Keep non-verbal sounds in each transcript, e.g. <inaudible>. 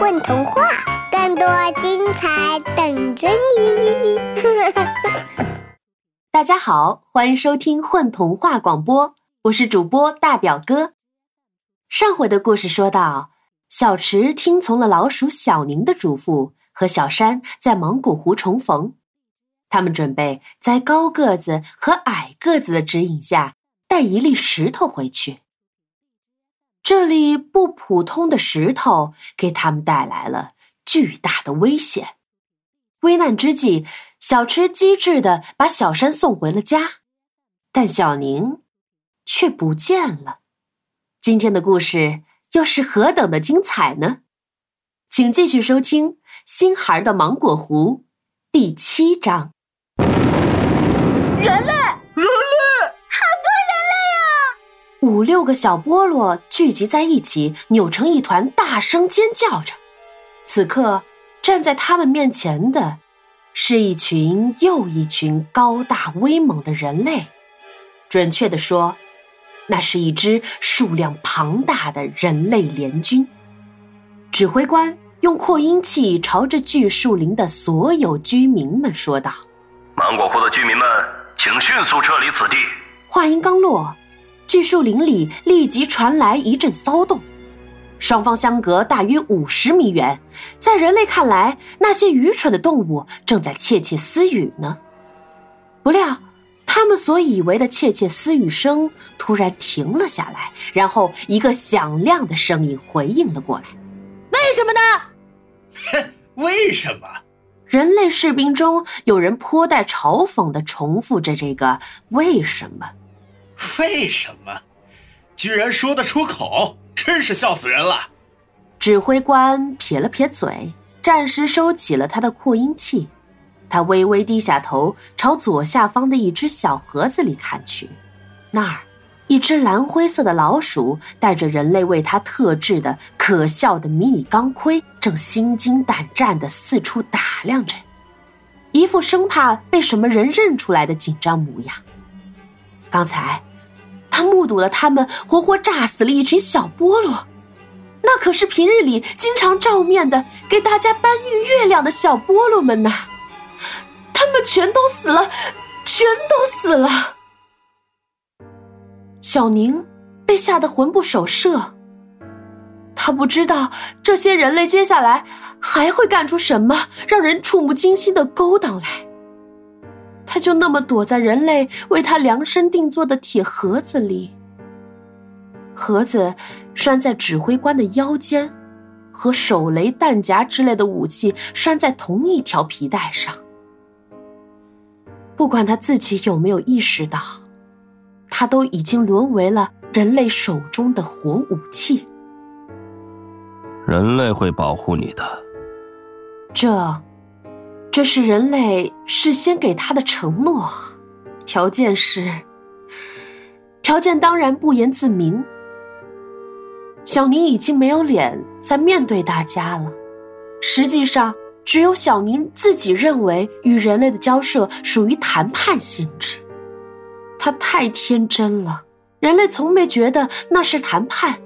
混童话，更多精彩等着你！大家好，欢迎收听混童话广播，我是主播大表哥。上回的故事说到，小池听从了老鼠小宁的嘱咐，和小山在芒果湖重逢。他们准备在高个子和矮个子的指引下，带一粒石头回去。这粒不普通的石头给他们带来了巨大的危险。危难之际，小池机智的把小山送回了家，但小宁却不见了。今天的故事又是何等的精彩呢？请继续收听《新孩的芒果湖》第七章。人类。五六个小菠萝聚集在一起，扭成一团，大声尖叫着。此刻，站在他们面前的，是一群又一群高大威猛的人类。准确的说，那是一支数量庞大的人类联军。指挥官用扩音器朝着巨树林的所有居民们说道：“芒果湖的居民们，请迅速撤离此地。”话音刚落。巨树林里立即传来一阵骚动，双方相隔大约五十米远，在人类看来，那些愚蠢的动物正在窃窃私语呢。不料，他们所以为的窃窃私语声突然停了下来，然后一个响亮的声音回应了过来：“为什么呢？”“哼，<laughs> 为什么？”人类士兵中有人颇带嘲讽的重复着这个“为什么”。为什么？居然说得出口，真是笑死人了！指挥官撇了撇嘴，暂时收起了他的扩音器。他微微低下头，朝左下方的一只小盒子里看去。那儿，一只蓝灰色的老鼠戴着人类为它特制的可笑的迷你钢盔，正心惊胆战地四处打量着，一副生怕被什么人认出来的紧张模样。刚才。他目睹了他们活活炸死了一群小菠萝，那可是平日里经常照面的给大家搬运月亮的小菠萝们呐！他们全都死了，全都死了。小宁被吓得魂不守舍，他不知道这些人类接下来还会干出什么让人触目惊心的勾当来。他就那么躲在人类为他量身定做的铁盒子里，盒子拴在指挥官的腰间，和手雷弹夹之类的武器拴在同一条皮带上。不管他自己有没有意识到，他都已经沦为了人类手中的活武器。人类会保护你的。这。这是人类事先给他的承诺，条件是，条件当然不言自明。小宁已经没有脸再面对大家了。实际上，只有小宁自己认为与人类的交涉属于谈判性质。他太天真了，人类从没觉得那是谈判，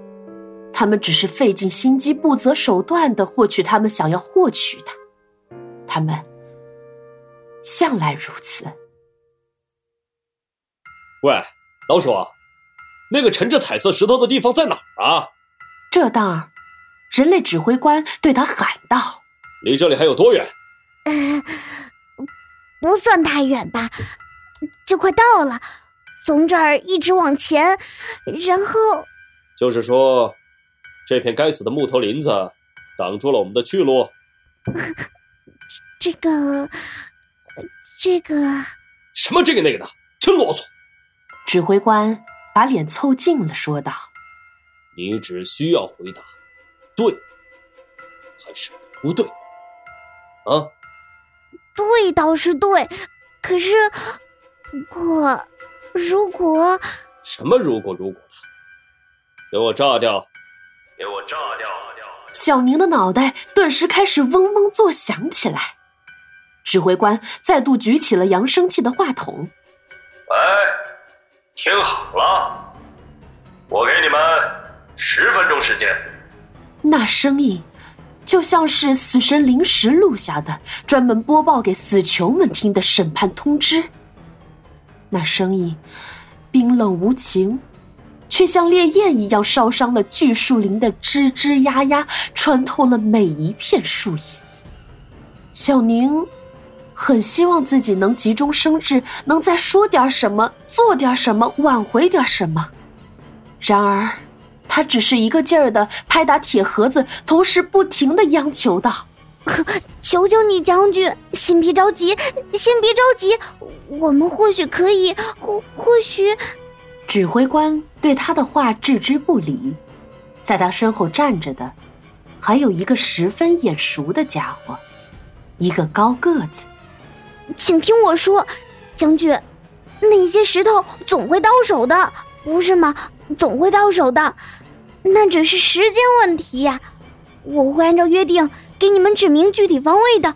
他们只是费尽心机、不择手段的获取他们想要获取的，他们。向来如此。喂，老鼠，那个沉着彩色石头的地方在哪儿啊？这当，人类指挥官对他喊道：“离这里还有多远？”“嗯，不算太远吧，就快到了。从这儿一直往前，然后……就是说，这片该死的木头林子挡住了我们的去路。<laughs> 这个。”这个什么这个那个的，真啰嗦！指挥官把脸凑近了，说道：“你只需要回答，对还是不对？啊？对倒是对，可是不过如果什么如果如果的，给我炸掉！给我炸掉！小宁的脑袋顿时开始嗡嗡作响起来。指挥官再度举起了扬声器的话筒。喂，听好了，我给你们十分钟时间。那声音就像是死神临时录下的，专门播报给死囚们听的审判通知。那声音冰冷无情，却像烈焰一样烧伤了巨树林的吱吱呀呀，穿透了每一片树叶。小宁很希望自己能急中生智，能再说点什么，做点什么，挽回点什么。然而。他只是一个劲儿的拍打铁盒子，同时不停的央求道：“ <laughs> 求求你，将军，先别着急，先别着急，我们或许可以，或或许……”指挥官对他的话置之不理。在他身后站着的，还有一个十分眼熟的家伙，一个高个子。请听我说，将军，那些石头总会到手的，不是吗？总会到手的。那只是时间问题呀，我会按照约定给你们指明具体方位的。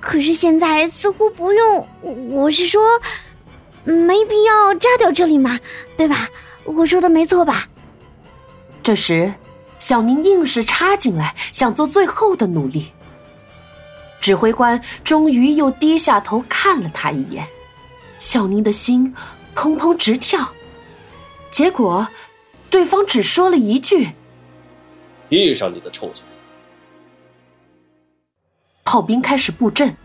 可是现在似乎不用，我是说，没必要炸掉这里嘛，对吧？我说的没错吧？这时，小宁硬是插进来，想做最后的努力。指挥官终于又低下头看了他一眼，小宁的心砰砰直跳，结果。对方只说了一句：“闭上你的臭嘴。”炮兵开始布阵，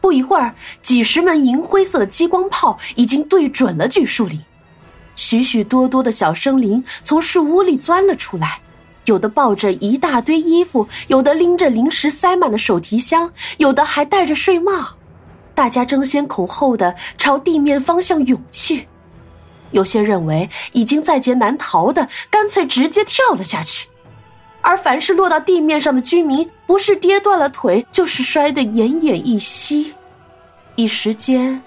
不一会儿，几十门银灰色的激光炮已经对准了巨树林。许许多多的小生灵从树屋里钻了出来，有的抱着一大堆衣服，有的拎着零食塞满了手提箱，有的还戴着睡帽。大家争先恐后的朝地面方向涌去。有些认为已经在劫难逃的，干脆直接跳了下去；而凡是落到地面上的居民，不是跌断了腿，就是摔得奄奄一息。一时间，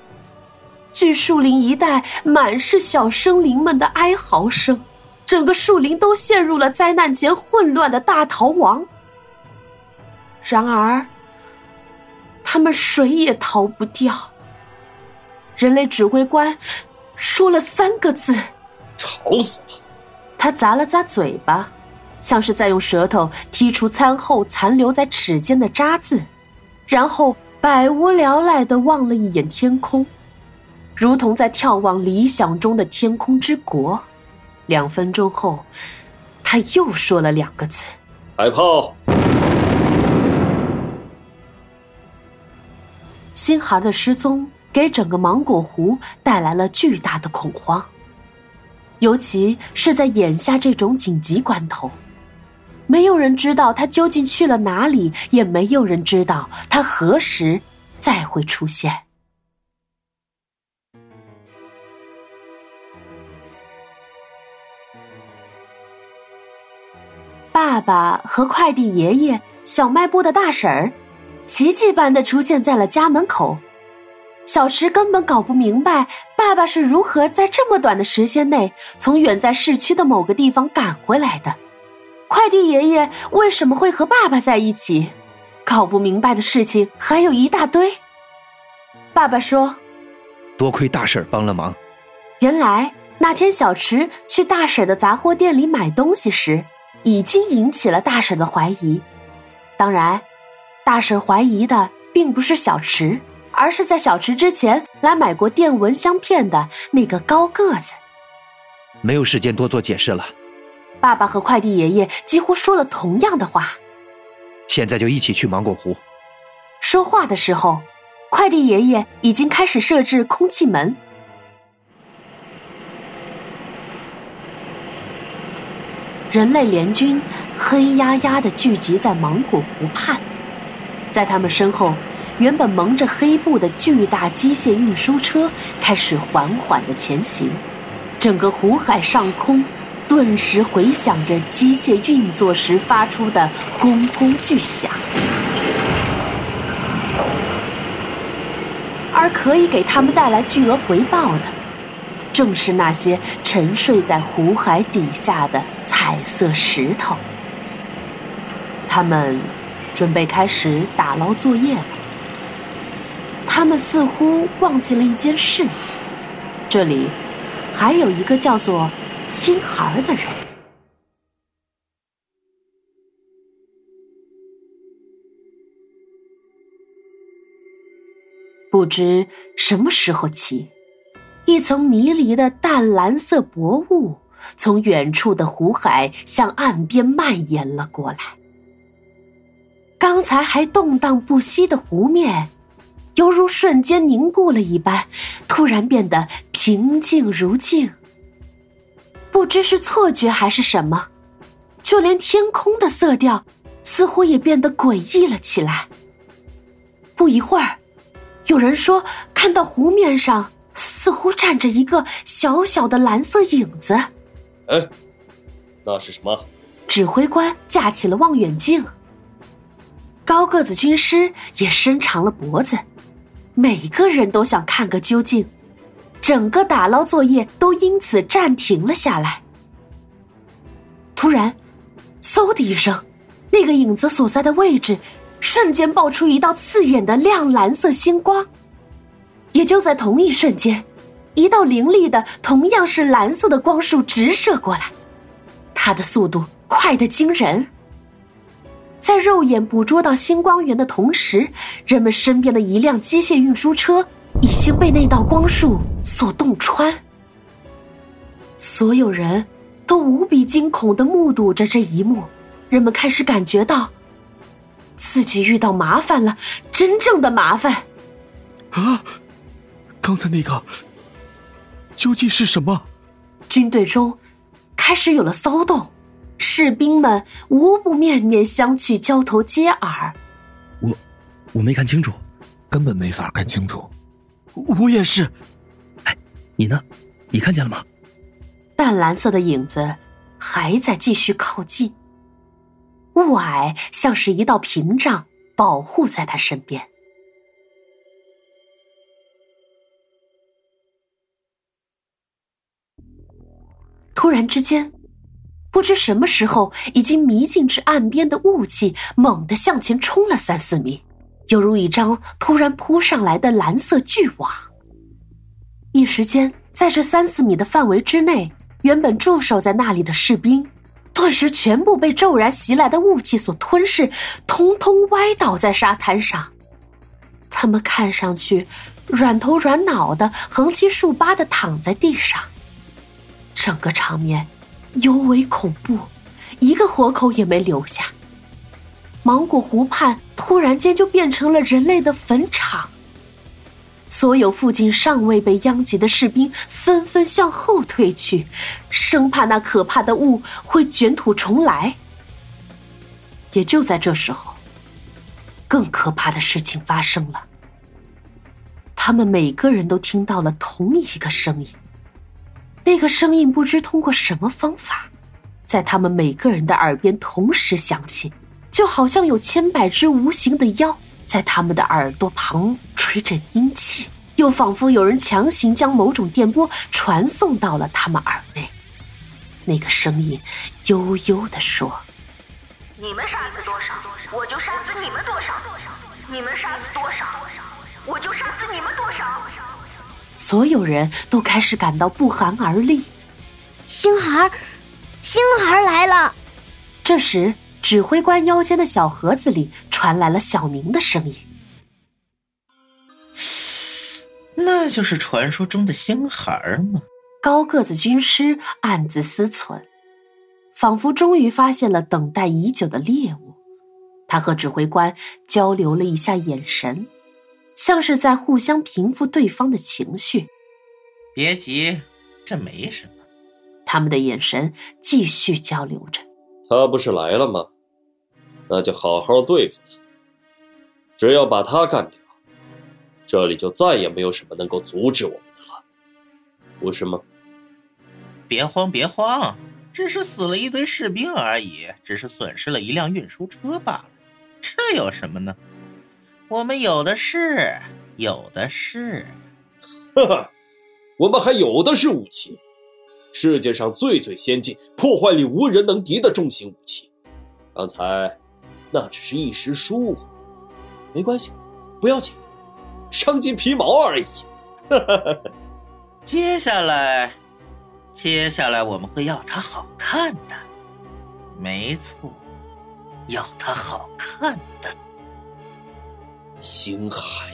巨树林一带满是小生灵们的哀嚎声，整个树林都陷入了灾难前混乱的大逃亡。然而，他们谁也逃不掉。人类指挥官。说了三个字：“吵死了。”他咂了咂嘴巴，像是在用舌头剔除餐后残留在齿间的渣子，然后百无聊赖的望了一眼天空，如同在眺望理想中的天空之国。两分钟后，他又说了两个字：“开炮。”新孩的失踪。给整个芒果湖带来了巨大的恐慌，尤其是在眼下这种紧急关头，没有人知道他究竟去了哪里，也没有人知道他何时再会出现。爸爸和快递爷爷、小卖部的大婶儿，奇迹般的出现在了家门口。小池根本搞不明白，爸爸是如何在这么短的时间内从远在市区的某个地方赶回来的。快递爷爷为什么会和爸爸在一起？搞不明白的事情还有一大堆。爸爸说：“多亏大婶帮了忙。”原来那天小池去大婶的杂货店里买东西时，已经引起了大婶的怀疑。当然，大婶怀疑的并不是小池。而是在小池之前来买过电蚊香片的那个高个子。没有时间多做解释了。爸爸和快递爷爷几乎说了同样的话。现在就一起去芒果湖。说话的时候，快递爷爷已经开始设置空气门。人类联军黑压压的聚集在芒果湖畔，在他们身后。原本蒙着黑布的巨大机械运输车开始缓缓的前行，整个湖海上空顿时回响着机械运作时发出的轰轰巨响，而可以给他们带来巨额回报的，正是那些沉睡在湖海底下的彩色石头。他们准备开始打捞作业了。他们似乎忘记了一件事，这里还有一个叫做心孩的人。不知什么时候起。一层迷离的淡蓝色薄雾从远处的湖海向岸边蔓延了过来。刚才还动荡不息的湖面，犹如瞬间凝固了一般，突然变得平静如镜。不知是错觉还是什么，就连天空的色调似乎也变得诡异了起来。不一会儿，有人说看到湖面上似乎站着一个小小的蓝色影子。哎，那是什么？指挥官架起了望远镜。高个子军师也伸长了脖子，每个人都想看个究竟，整个打捞作业都因此暂停了下来。突然，嗖的一声，那个影子所在的位置瞬间爆出一道刺眼的亮蓝色星光。也就在同一瞬间，一道凌厉的、同样是蓝色的光束直射过来，它的速度快得惊人。在肉眼捕捉到星光源的同时，人们身边的一辆机械运输车已经被那道光束所洞穿。所有人都无比惊恐的目睹着这一幕，人们开始感觉到自己遇到麻烦了，真正的麻烦。啊！刚才那个究竟是什么？军队中开始有了骚动。士兵们无不面面相觑，交头接耳。我，我没看清楚，根本没法看清楚。我也是。哎，你呢？你看见了吗？淡蓝色的影子还在继续靠近，雾霭像是一道屏障，保护在他身边。突然之间。不知什么时候，已经迷进至岸边的雾气猛地向前冲了三四米，犹如一张突然扑上来的蓝色巨网。一时间，在这三四米的范围之内，原本驻守在那里的士兵，顿时全部被骤然袭来的雾气所吞噬，通通歪倒在沙滩上。他们看上去软头软脑的，横七竖八的躺在地上，整个场面。尤为恐怖，一个活口也没留下。芒果湖畔突然间就变成了人类的坟场。所有附近尚未被殃及的士兵纷纷向后退去，生怕那可怕的雾会卷土重来。也就在这时候，更可怕的事情发生了。他们每个人都听到了同一个声音。那个声音不知通过什么方法，在他们每个人的耳边同时响起，就好像有千百只无形的妖在他们的耳朵旁吹着阴气，又仿佛有人强行将某种电波传送到了他们耳内。那个声音悠悠地说：“你们杀死多少，我就杀死你们多少；你们杀死多少，我就杀死你们多少。”所有人都开始感到不寒而栗。星孩，星孩来了。这时，指挥官腰间的小盒子里传来了小宁的声音：“那就是传说中的星孩吗？”高个子军师暗自思忖，仿佛终于发现了等待已久的猎物。他和指挥官交流了一下眼神。像是在互相平复对方的情绪。别急，这没什么。他们的眼神继续交流着。他不是来了吗？那就好好对付他。只要把他干掉，这里就再也没有什么能够阻止我们的了，不是吗？别慌，别慌，只是死了一堆士兵而已，只是损失了一辆运输车罢了，这有什么呢？我们有的是，有的是，哈哈，我们还有的是武器，世界上最最先进、破坏力无人能敌的重型武器。刚才那只是一时疏忽，没关系，不要紧，伤筋皮毛而已。哈哈哈。接下来，接下来我们会要它好看的，没错，要它好看的。星海，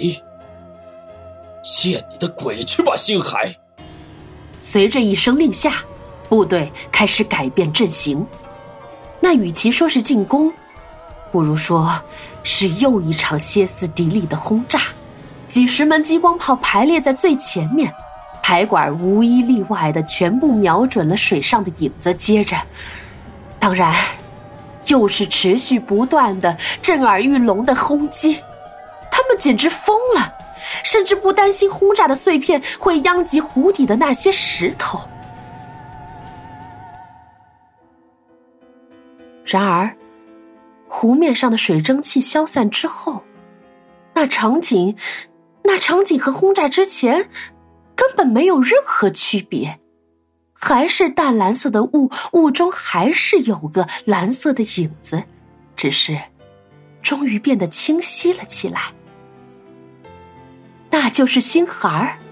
见你的鬼去吧，星海！随着一声令下，部队开始改变阵型。那与其说是进攻，不如说是又一场歇斯底里的轰炸。几十门激光炮排列在最前面，排管无一例外的全部瞄准了水上的影子。接着，当然，又是持续不断的震耳欲聋的轰击。简直疯了，甚至不担心轰炸的碎片会殃及湖底的那些石头。然而，湖面上的水蒸气消散之后，那场景，那场景和轰炸之前根本没有任何区别，还是淡蓝色的雾，雾中还是有个蓝色的影子，只是终于变得清晰了起来。那就是星孩儿。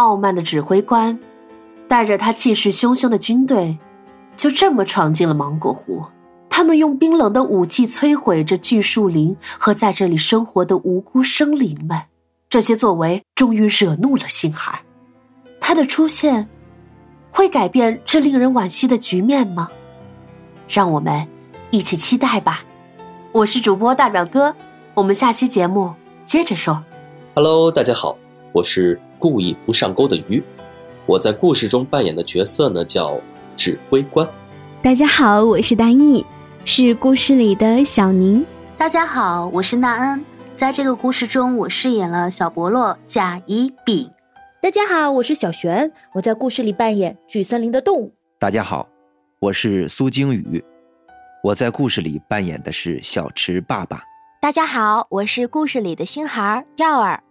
傲慢的指挥官，带着他气势汹汹的军队，就这么闯进了芒果湖。他们用冰冷的武器摧毁着巨树林和在这里生活的无辜生灵们。这些作为终于惹怒了星孩，他的出现会改变这令人惋惜的局面吗？让我们一起期待吧。我是主播大表哥，我们下期节目接着说。Hello，大家好，我是。故意不上钩的鱼，我在故事中扮演的角色呢叫指挥官。大家好，我是大义，是故事里的小宁。大家好，我是纳恩，在这个故事中我饰演了小伯乐甲乙丙。大家好，我是小璇，我在故事里扮演巨森林的动物。大家好，我是苏金宇，我在故事里扮演的是小池爸爸。大家好，我是故事里的星孩耀儿。